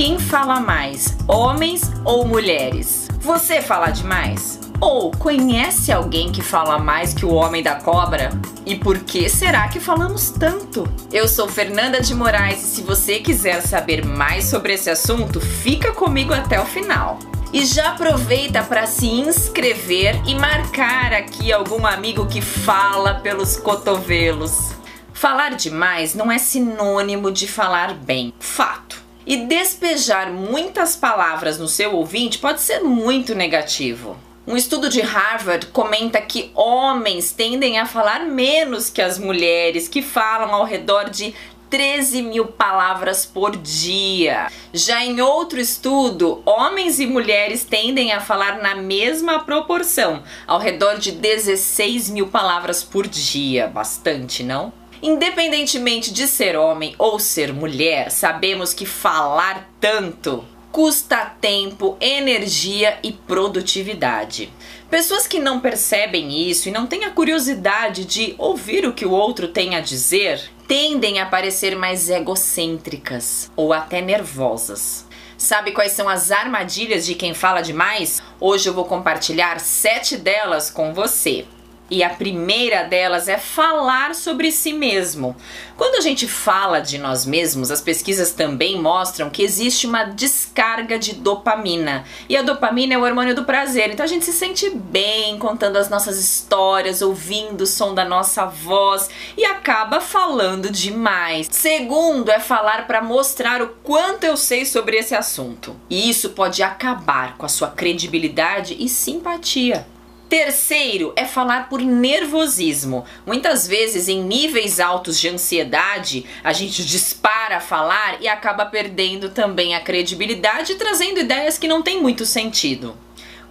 Quem fala mais, homens ou mulheres? Você fala demais? Ou conhece alguém que fala mais que o homem da cobra? E por que será que falamos tanto? Eu sou Fernanda de Moraes e se você quiser saber mais sobre esse assunto, fica comigo até o final. E já aproveita para se inscrever e marcar aqui algum amigo que fala pelos cotovelos. Falar demais não é sinônimo de falar bem. Fato. E despejar muitas palavras no seu ouvinte pode ser muito negativo. Um estudo de Harvard comenta que homens tendem a falar menos que as mulheres, que falam ao redor de 13 mil palavras por dia. Já em outro estudo, homens e mulheres tendem a falar na mesma proporção, ao redor de 16 mil palavras por dia. Bastante, não? Independentemente de ser homem ou ser mulher, sabemos que falar tanto custa tempo, energia e produtividade. Pessoas que não percebem isso e não têm a curiosidade de ouvir o que o outro tem a dizer tendem a parecer mais egocêntricas ou até nervosas. Sabe quais são as armadilhas de quem fala demais? Hoje eu vou compartilhar sete delas com você. E a primeira delas é falar sobre si mesmo. Quando a gente fala de nós mesmos, as pesquisas também mostram que existe uma descarga de dopamina. E a dopamina é o hormônio do prazer. Então a gente se sente bem contando as nossas histórias, ouvindo o som da nossa voz e acaba falando demais. Segundo é falar para mostrar o quanto eu sei sobre esse assunto. E isso pode acabar com a sua credibilidade e simpatia. Terceiro é falar por nervosismo. Muitas vezes, em níveis altos de ansiedade, a gente dispara a falar e acaba perdendo também a credibilidade, trazendo ideias que não têm muito sentido.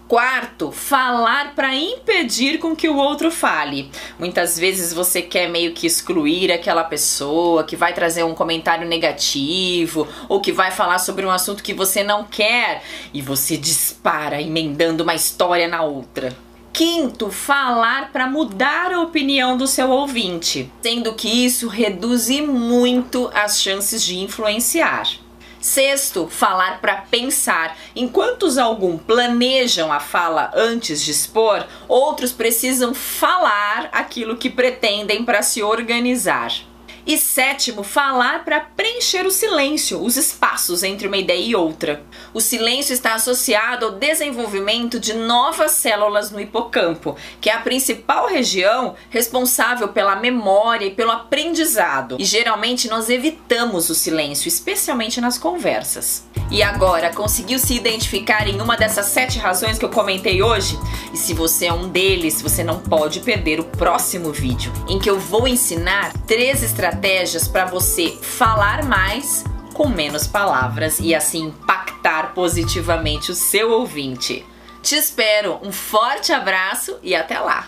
Quarto, falar para impedir com que o outro fale. Muitas vezes você quer meio que excluir aquela pessoa que vai trazer um comentário negativo ou que vai falar sobre um assunto que você não quer e você dispara emendando uma história na outra. Quinto, falar para mudar a opinião do seu ouvinte, sendo que isso reduz muito as chances de influenciar. Sexto, falar para pensar. Enquanto alguns planejam a fala antes de expor, outros precisam falar aquilo que pretendem para se organizar. E sétimo, falar para preencher o silêncio, os espaços entre uma ideia e outra. O silêncio está associado ao desenvolvimento de novas células no hipocampo, que é a principal região responsável pela memória e pelo aprendizado. E geralmente nós evitamos o silêncio, especialmente nas conversas. E agora, conseguiu se identificar em uma dessas sete razões que eu comentei hoje? E se você é um deles, você não pode perder o próximo vídeo, em que eu vou ensinar três estratégias para você falar mais com menos palavras e assim impactar positivamente o seu ouvinte. Te espero, um forte abraço e até lá!